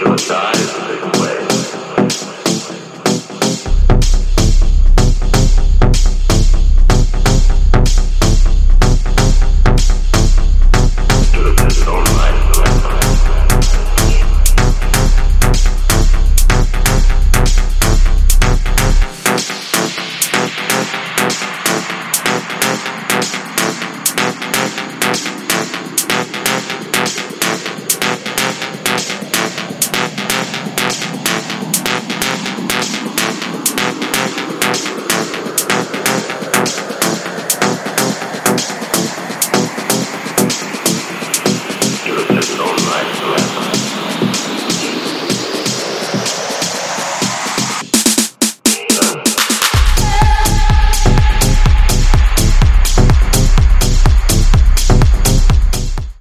hypnotized